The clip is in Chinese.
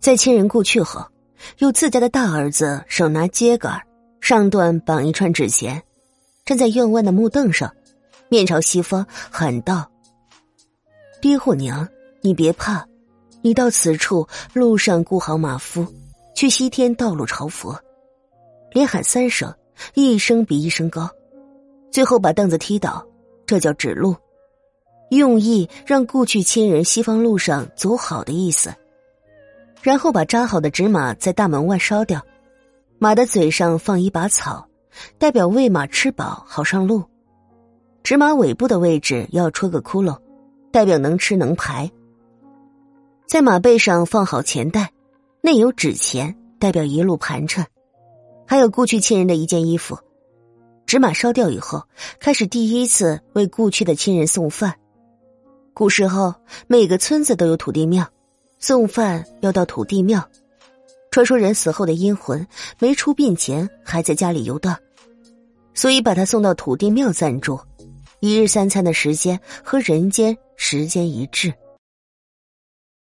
在亲人故去后，由自家的大儿子手拿秸秆，上段绑一串纸钱，站在院外的木凳上，面朝西方喊道：“爹或娘，你别怕，你到此处路上雇好马夫，去西天道路朝佛。”连喊三声，一声比一声高，最后把凳子踢倒，这叫指路，用意让故去亲人西方路上走好的意思。然后把扎好的纸马在大门外烧掉，马的嘴上放一把草，代表喂马吃饱好上路。纸马尾部的位置要戳个窟窿，代表能吃能排。在马背上放好钱袋，内有纸钱，代表一路盘缠。还有故去亲人的一件衣服。纸马烧掉以后，开始第一次为故去的亲人送饭。古时候，每个村子都有土地庙。送饭要到土地庙，传说人死后的阴魂没出殡前还在家里游荡，所以把他送到土地庙暂住，一日三餐的时间和人间时间一致。